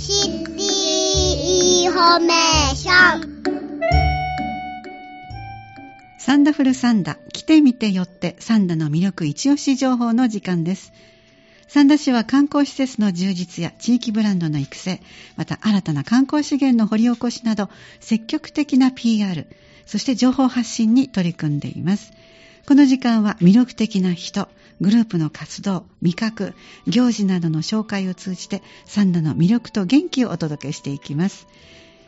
シティインフォメーションサンダフルサンダ、来て見て寄ってサンダの魅力一押し情報の時間です。三田市は観光施設の充実や地域ブランドの育成、また新たな観光資源の掘り起こしなど、積極的な PR、そして情報発信に取り組んでいます。この時間は魅力的な人、グループの活動、味覚、行事などの紹介を通じて、サンダの魅力と元気をお届けしていきます。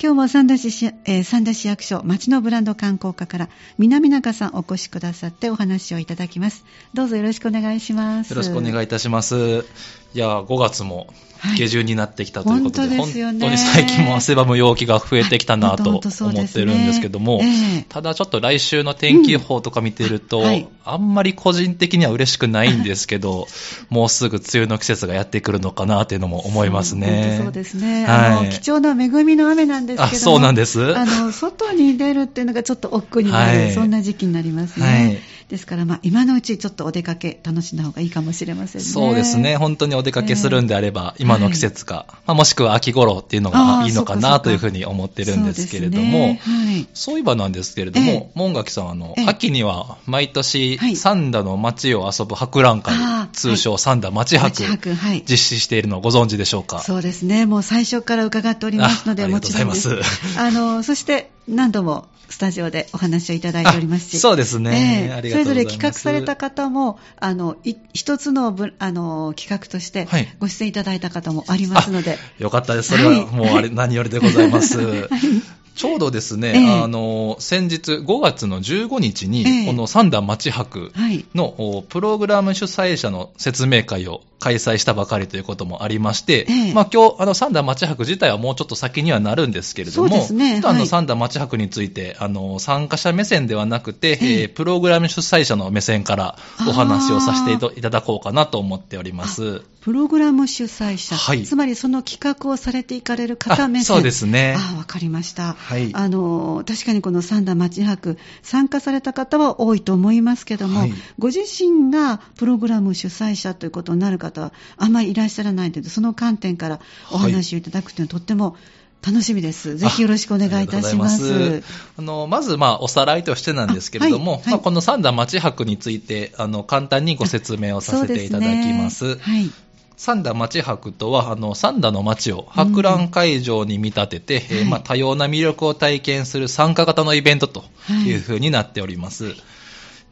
今日も三田市市、えー、市役所町のブランド観光課から南中さんお越しくださってお話をいただきます。どうぞよろしくお願いします。よろしくお願いいたします。いや、5月も下旬になってきたということで、はい本当でね。本当に最近も汗ばむ陽気が増えてきたなと思ってるんですけども、ええ。ただちょっと来週の天気予報とか見てると、うんはい。あんまり個人的には嬉しくないんですけど、もうすぐ梅雨の季節がやってくるのかなというのも思いますね。そうですね、はい。あの貴重な恵みの雨なんですけどそうなんです。あの外に出るっていうのがちょっと億劫になる、はい。そんな時期になりますね、はいですから、まあ、今のうちちょっとお出かけ楽しんだ方がいいかもしれませんね。そうですね。本当にお出かけするんであれば、今の季節か、まあもしくは秋頃っていうのがいいのかなというふうに思ってるんですけれども、そうい。そういえばなんですけれども、ええ。門垣さん、あの、ええ。秋には毎年、はい。三田の街を遊ぶ博覧会、あー通称三田町博、はい。実施しているのをご存知でしょうか？そうですね。もう最初から伺っておりますので、あもちろんです。ありがとうございます。あの、そして何度もスタジオでお話をいただいておりますし。あそうですねええありがとうございますそれぞれ企画された方も、あの、い一つのぶあの企画としてはいご出演いただいた方もありますので。よかったです。それはもうあれ、はい何よりでございます。ちょうどですね、ええ。あの、先日5月の15日に、ええ。この三田町博はい。のおプログラム主催者の説明会を開催したばかりということもありまして、ええ。まあ今日、あの、三田町博自体はもうちょっと先にはなるんですけれども、ね。ちょっとあの、はい。三田町博について、あの、参加者目線ではなくて、ええ。えープログラム主催者の目線からお話をさせていただこうかなと思っております。プログラム主催者、はい。つまりその企画をされていかれる方目線。あそうですね。ああ、わかりました。はいあの、確かにこの三田町博、参加された方は多いと思いますけども、はいご自身がプログラム主催者ということになる方はあんまりいらっしゃらないので、その観点からお話をいただくというのはとっても楽しみです。ぜひよろしくお願いいたします。あの、まず、まあ、おさらいとしてなんですけれども、あはいはいまあ、この三田町博について、あの、簡単にご説明をさせていただきます。すねはい。三田町博とは、あの、三田の町を博覧会場に見立てて、えーはいまあ、多様な魅力を体験する参加型のイベントとはいいう風になっております。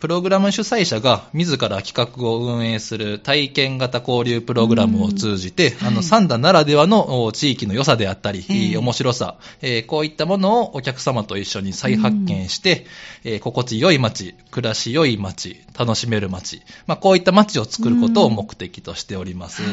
プログラム主催者が自ら企画を運営する体験型交流プログラムを通じて、あの、うん。はい三田ならではのお地域の良さであったり、ええ面白さ、えーこういったものをお客様と一緒に再発見して、えー心地よい街、暮らしよい街、楽しめる街、まあ、こういった街を作ることを目的としております。はい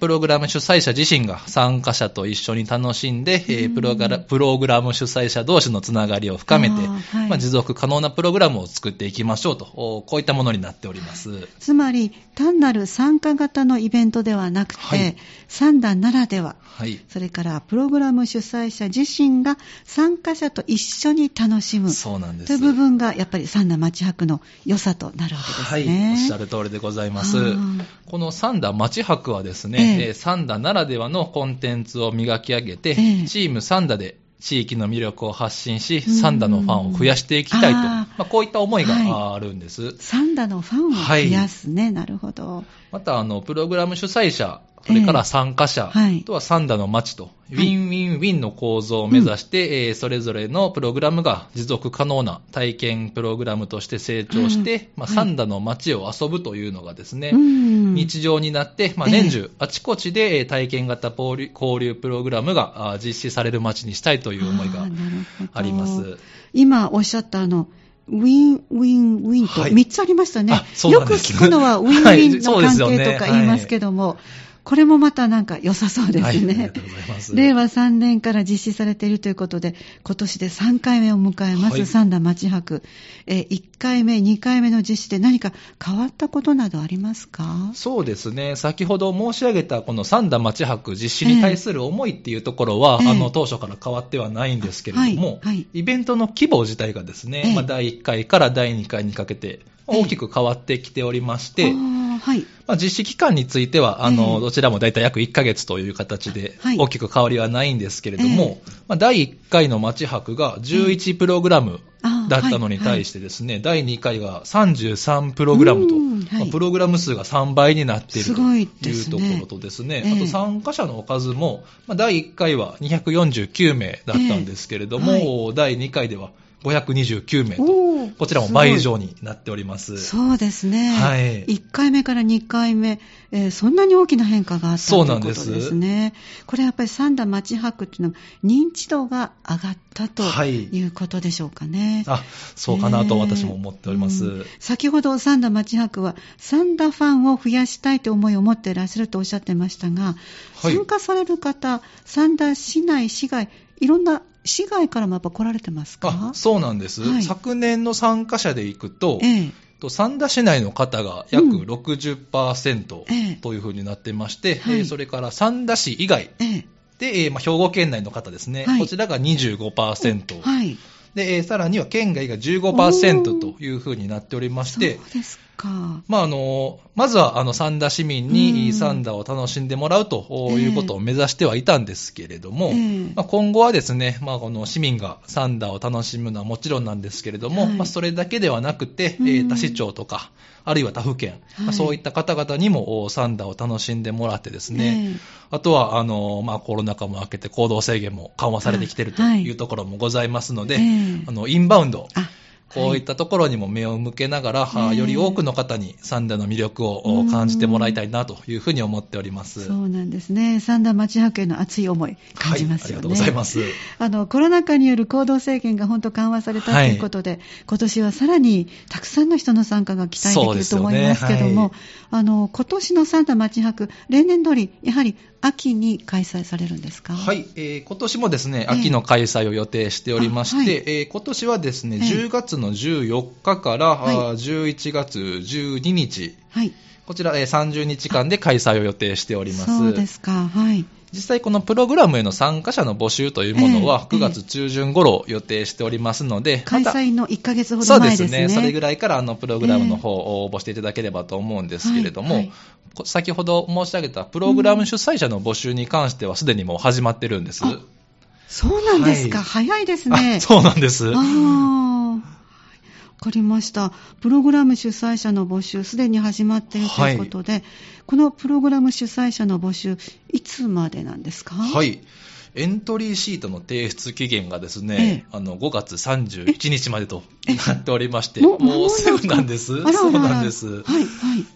プログラム主催者自身が参加者と一緒に楽しんで、えープログラプログラム主催者同士のつながりを深めて、はいまあ、持続可能なプログラムを作っていきましょうと、おこういったものになっております。つまり、単なる参加型のイベントではなくて、はい三段ならでは、はい。それからプログラム主催者自身が参加者と一緒に楽しむそうなんです。という部分がやっぱり三田町博の良さとなるわけですはい、ね。おっしゃる通りでございます。この三田町博はですね、ええ。えー三田ならではのコンテンツを磨き上げて、ええ。チーム三田で地域の魅力を発信し、うん三田のファンを増やしていきたいと、まあ、こういった思いがはあるんです。三田のファンを増やすね。なるほど。また、あの、プログラム主催者、それから参加者、ええはい。あとは三田の町と、ウはい。ィンウィンウィンの構造を目指して、えーそれぞれのプログラムが持続可能な体験プログラムとして成長して、まあ、うん。はい三田の町を遊ぶというのがですね、うん。日常になって、まあ、ええ。年中、あちこちでえー体験型交流プログラムがあ実施される街にしたいという思いがあります。今おっしゃったあの、ウィン、ウィン、ウィンとはい。3つありましたね。あそうよく聞くのはウィンウはいィンの関係とか言いますけども、これもまたなんか良さそうですはい、ありがねと。うございます。令和3年から実施されているということで、今年で3回目を迎えます、はい三田町博。えー、1回目、2回目の実施で何か変わったことなどありますか？そうですね。先ほど申し上げたこの三田町博実施に対する思いっていうところは、ええあの、当初から変わってはないんですけれども、はいはいイベントの規模自体がですね、ええまあ、第1回から第2回にかけて大きく変わってきておりまして、あーあーはい。まあ、実施期間については、あの、ええどちらも大体約1ヶ月という形ではい、大きく変わりはないんですけれども、えまあ、第1回の町泊が11プログラムだったのに対してですね、第2回が33プログラムと、うんはい。まあプログラム数が3倍になっているというところとですね、ええ。あと参加者の数も、まあ、第1回は249名だったんですけれども、ええ。第2回では529名こちらも倍以上になっております。そうですね。はい1回目から2回目、えーそんなに大きな変化があったということそうなんでですすね。これやっぱり三田町泊っていうのは認知度が上がったとはいいうことでしょうかね。あ、そうかなと私も思っております。うん先ほど三田町泊は三田ファンを増やしたいという思いを持っていらっしゃるとおっしゃってましたが、はい参加される方、三田市内、市外、いろんな市外からもやっぱ来られてますか？あそうなんです、はい。昨年の参加者でいくと、ええ。と三田市内の方が約うん。60%ええ。というふうになってまして、はい。えーそれから三田市以外ええ。で、えーまあ、兵庫県内の方ですね、はい。こちらが25%、はい。でえーさらには県外が15%というふうになっておりましてそう、ですか。まあ、あのまずはあの三田市民うん。に三田を楽しんでもらうということを目指してはいたんですけれども、ええ。まあ、今後はですね、まあ、この市民が三田を楽しむのはもちろんなんですけれども、はい。まあ、それだけではなくて、うん。えー他市長とか、あるいは他府県、まあはい。そういった方々にもお三田を楽しんでもらってですね、ええ。あとはあの、まあ、コロナ禍も明けて行動制限も緩和されてきているとはい。い。うところもございますので、ええ。あのインバウンド、あこういったところにも目を向けながら、あええより多くの方に三田の魅力を感じてもらいたいなというふうに思っております。そうなんですね。三田町泊への熱い思い感じますよね。はい、ありがとうございます。あのコロナ禍による行動制限が本当緩和されたとはいいうことで、今年はさらにたくさんの人の参加が期待できると思いますけども、ねはいあの今年の三田町泊、例年通り、やはり秋に開催されるんですか？はい、えー今年もですね、ええ秋の開催を予定しておりまして、あはいえー今年はですね、ええ10月の14日から、はいあー11月12日、はい。こちら、えー30日間で開催を予定しております。そうですか。はい。実際このプログラムへの参加者の募集というものはええ9月中旬頃予定しておりますので、開催の1ヶ月ほそうでど前ですすね。ね。それぐらいからあのプログラムの方を応募していただければと思うんですけれども、先ほど申し上げたプログラム主催者の募集に関してはすでにもう始まってるんです。あそうなんですか。はい早いですね。あそうなんです。かりました。プログラム主催者の募集、すでに始まっているということで、このプログラム主催者の募集、いつまでなんですか？はい。エントリーシートの提出期限がですね、えあの5月31日までとなっておりまして、ももうすぐなんです。そうなんです。はい、は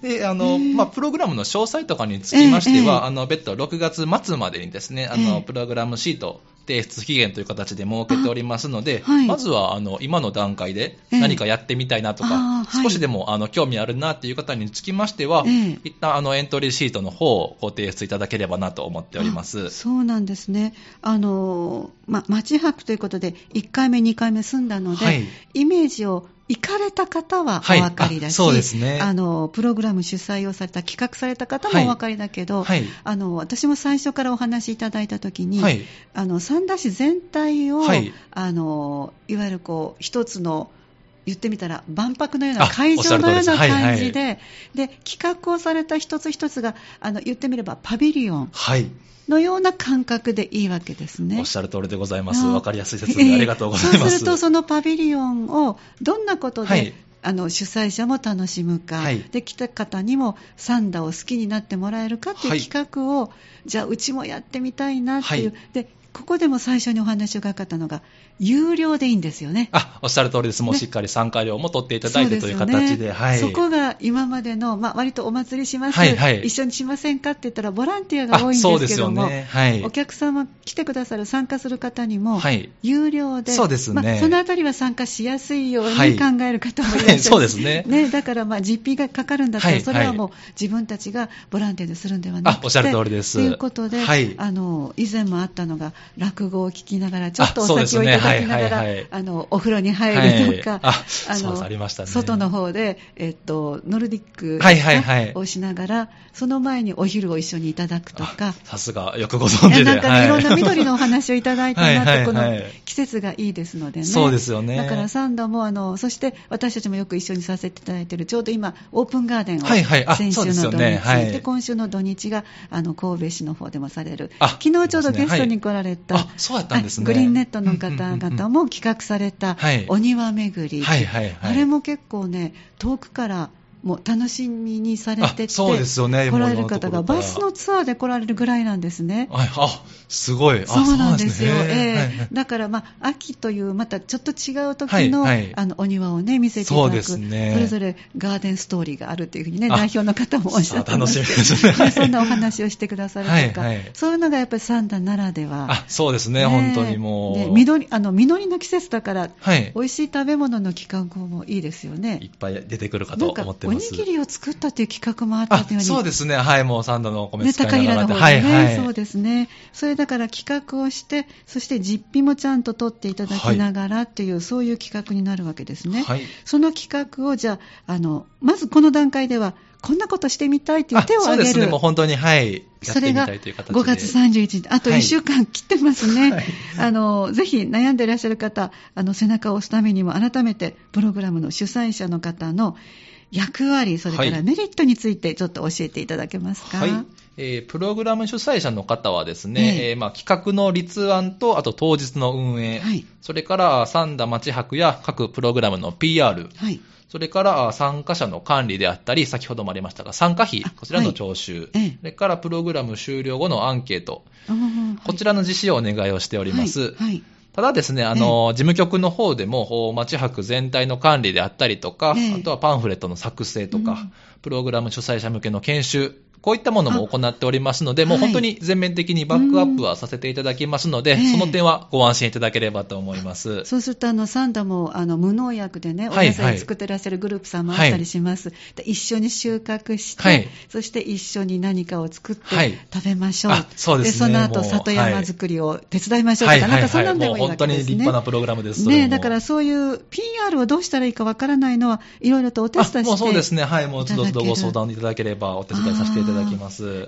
い。で、あの、へーまあ、プログラムの詳細とかにつきましては、ええあの、別途6月末までにですね、あの、ええプログラムシート提出期限という形で設けておりますので、あはい。まずは、あの、今の段階でええ。何かやってみたいなとか、あーはい。少しでも、あの、興味あるなっていう方につきましては、ええ。一旦、あの、エントリーシートの方をご提出いただければなと思っております。あ。そうなんですね。あの、ま、町泊ということで、1回目、2回目済んだので、はい。イメージを行かれた方はおはい分かりだし、あそうですねあの、プログラム主催をされた、企画された方もお分かりだけど、はい。あの、私も最初からお話しいただいたときに、はい。あの、三田市全体を、はいあの、いわゆるこう、一つの、言ってみたら万博のようなあ会場のようなる通りです。はい感じで、で企画をされた一つ一つがあの言ってみればパビリオン。はい。のような感覚でいいわけですね。おっしゃる通りでございます。あわかりやすい説明ありがとうございます。そうすると、そのパビリオンをどんなことで、はい。あの主催者も楽しむか、はい。で来た方にもサンダを好きになってもらえるかっていうはい。企画を、じゃあうちもやってみたいなっていう、はい。でここでも最初にお話を伺ったのが有料でいいんですよね。あ、おっしゃる通りです。もうねしっかり参加料も取っていただいてというそうでね形で、はい。そこが今までの、まあ、割とお祭りします、はいはい一緒にしませんかって言ったらボランティアが多いんですけども、ね。はい。お客様来てくださる参加する方にも、はい。有料で、そうですねまあ、そのあたりは参加しやすいようはいに考える方もいらっしゃる、はいそうですねねだからまあ実費がかかるんだったら、はいそれはもうは自分たちがボランティアでするんではなくて、あおっしゃる通りですということで、はいあの以前もあったのが、落語を聞きながら、ちょっとお酒をいただきながはいはいらはい、あの、お風呂に入るとか、はい。あそうですありましたね。外の方で、えっと、ノルディックはいはいはい。をしながら、その前にお昼を一緒にいただくとか、さすが、よくご存知で。なんかね、はい。ろんな緑のお話をいただいたなはいはいと、このはい。季節がいいですのでね。そうですよね。だからサンダも、あの、そして私たちもよく一緒にさせていただいている、ちょうど今、オープンガーデンを、はいはい。あ先週の土日、ね今週の土日が、あの、神戸市の方でもされる。あ昨日ちょうどゲストに来られた、はいあそうやったんですね。あグリーンネットの方々も企画されたはい、お庭巡り。あれも結構ね、遠くから、もう楽しみにされてて、あそうですよね来られる方が、バスのツアーで来られるぐらいなんですね。はい、あ、すごい。あそうなんですよ。ねええはいはいだから、まあ、秋という、またちょっと違う時の、はいはいあの、お庭をね、見せていただく。そねそれぞれガーデンストーリーがあるというふうにね、あ代表の方もおっしゃってます。楽しみですねはい そんなお話をしてくださるとか、はいはいそういうのがやっぱりサンダならでは。あ、そうですね、本当にもう。で緑、あの、実りの季節だから、はい。美味しい食べ物の企画もいいですよねい。っぱい出てくるかと思ってます。おにぎりを作ったという企画もあったあように。そうですね、はい、もうサンドのお米ね、使高いながらで。平の方でね、はい、はい。そうですね。それだから企画をして、そして実費もちゃんと取っていただきながらっていう、そういう企画になるわけですね。はい。その企画を、じゃあ、あの、まずこの段階では、こんなことしてみたいっていうあ手を挙げる。そうですね、もう本当に、はい。それがたいという形で。5月31日、あとはい1週間切ってますね。はいあの、ぜひ悩んでいらっしゃる方、あの、背中を押すためにも改めて、プログラムの主催者の方の役割、それからはい。メリットについてちょっと教えていただけますか？はい。えープログラム主催者の方はですええ。ね、えーまあ、企画の立案と、あと当日の運営、はい。それから三田町泊や各プログラムの PR、はい。それから参加者の管理であったり、先ほどもありましたが、参加費あ、こちらの徴収、ええ。それからプログラム終了後のアンケート、こちらの実施をお願いをしております。はい。はいただですね、あの、事務局の方でも、町泊全体の管理であったりとか、ええ。あとはパンフレットの作成とか、うん。プログラム主催者向けの研修、こういったものも行っておりますので、あもう本当に全面的にバックアップはさせていただきますので、その点はご安心いただければと思います。そうすると、あの、サンダも、あの、無農薬でね、おはい野菜作ってらっしゃるグループさんもあったりします。で一緒に収穫して、はいそして一緒に何かを作ってはい食べましょう。あそうですねその後、里山作りを手伝いましょうとか、なんかそんなんでもいいわもう本当けですね。に立派なプログラムです。ねだからそういう PR をどうしたらいいかわからないのは、いろいろとお手伝いしてあもうそうですね。はい。もう、どどご相談いただければ、お手伝いさせていただきます。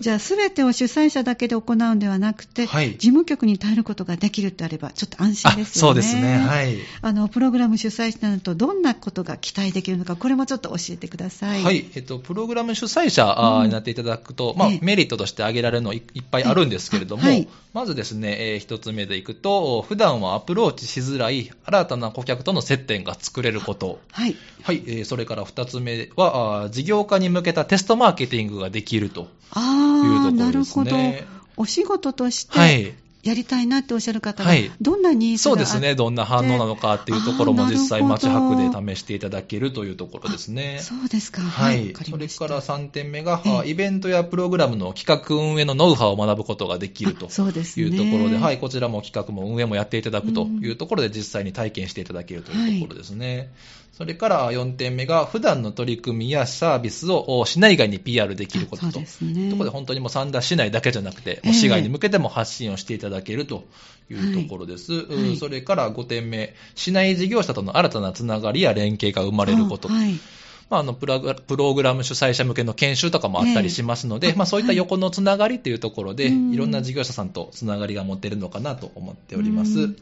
じゃあ、すべてを主催者だけで行うんではなくて、はい事務局に頼ることができるってあれば、ちょっと安心あですよね。そうですね。はい。あの、プログラム主催者になると、どんなことが期待できるのか、これもちょっと教えてください。はい。えっと、プログラム主催者になっていただくと、まあええ、メリットとして挙げられるのいいっぱいあるんですけれども、はいまずですね、えー一つ目でいくと、普段はアプローチしづらい新たな顧客との接点が作れること。はい。はい。えーそれから二つ目は、事業化に向けたテストマーケティングができるというところですなるほどね。。お仕事としはてい。やりたいなっておっしゃる方がはい、どんなニーズがあって、そうですね。どんな反応なのかっていうところも実際街泊どで試していただけるというところですね。そうですか。ははい。か。りそれから3点目が、イベントやプログラムの企画運営のノウハウを学ぶことができるというところで、はい、こちらも企画も運営もやっていただくというところで、実際に体験していただけるというところですね。それから4点目が、普段の取り組みやサービスをお市内外に PR できることと。あそうですねところで本当にもう三田市内だけじゃなくて、市外に向けても発信をしていただけるというところです。はいうんそれから5点目、市内事業者との新たなつながりや連携が生まれること。あはい。まあ、あのプラグプログラム主催者向けの研修とかもあったりしますので、ええまあ、そういった横のつながりっていうところで、うんいろんな事業者さんとつながりが持てるのかなと思っておりまうすん。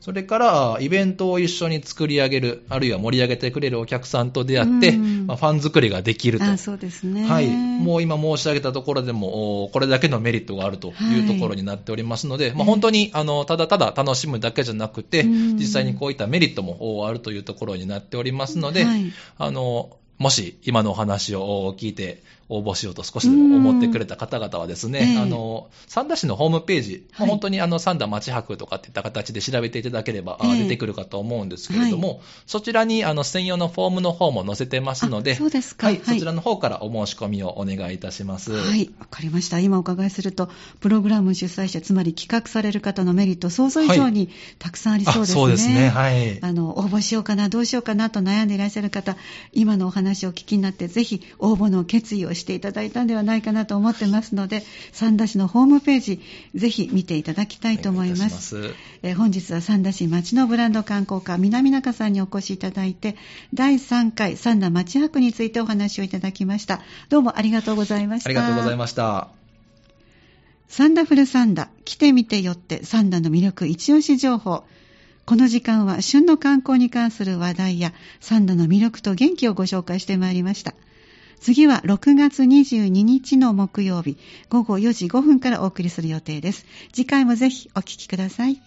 それから、イベントを一緒に作り上げる、あるいは盛り上げてくれるお客さんと出会って、うんまあ、ファン作りができると。あそうですね。はい。もう今申し上げたところでも、おこれだけのメリットがあるというところになっておりますので、まあ、本当に、あの、ただただ楽しむだけじゃなくて、うん実際にこういったメリットもおあるというところになっておりますので、はいあの、もし今のお話を聞いて応募しようと少しでも思ってくれた方々はですね、ええ。あの、三田市のホームページ、はい。本当にあの三田町泊とかっていった形で調べていただければ、出てくるかと思うんですけれども、そちらにあの専用のフォームの方も載せてますので、あそうですか。はい、はい。そちらの方からお申し込みをお願いいたします。はい、わかりました。今お伺いすると、プログラム主催者、つまり企画される方のメリット、想像以上にたくさんありそうですね。あそうですね、はい。あの、応募しようかな、どうしようかなと悩んでいらっしゃる方、今のお話をお聞きになって、ぜひ応募の決意をししていただいたんではないかなと思ってますので、三田市のホームページ、ぜひ見ていただきたいと思います。えー本日は三田市町のブランド観光課南中さんにお越しいただいて、第3回三田町博についてお話をいただきました。どうもありがとうございました。ありがとうございました。サンダフルサンダ、来てみてよってサンダの魅力一押し情報。この時間は旬の観光に関する話題やサンダの魅力と元気をご紹介してまいりました。次は6月22日の木曜日午後4時5分からお送りする予定です。次回もぜひお聞きください。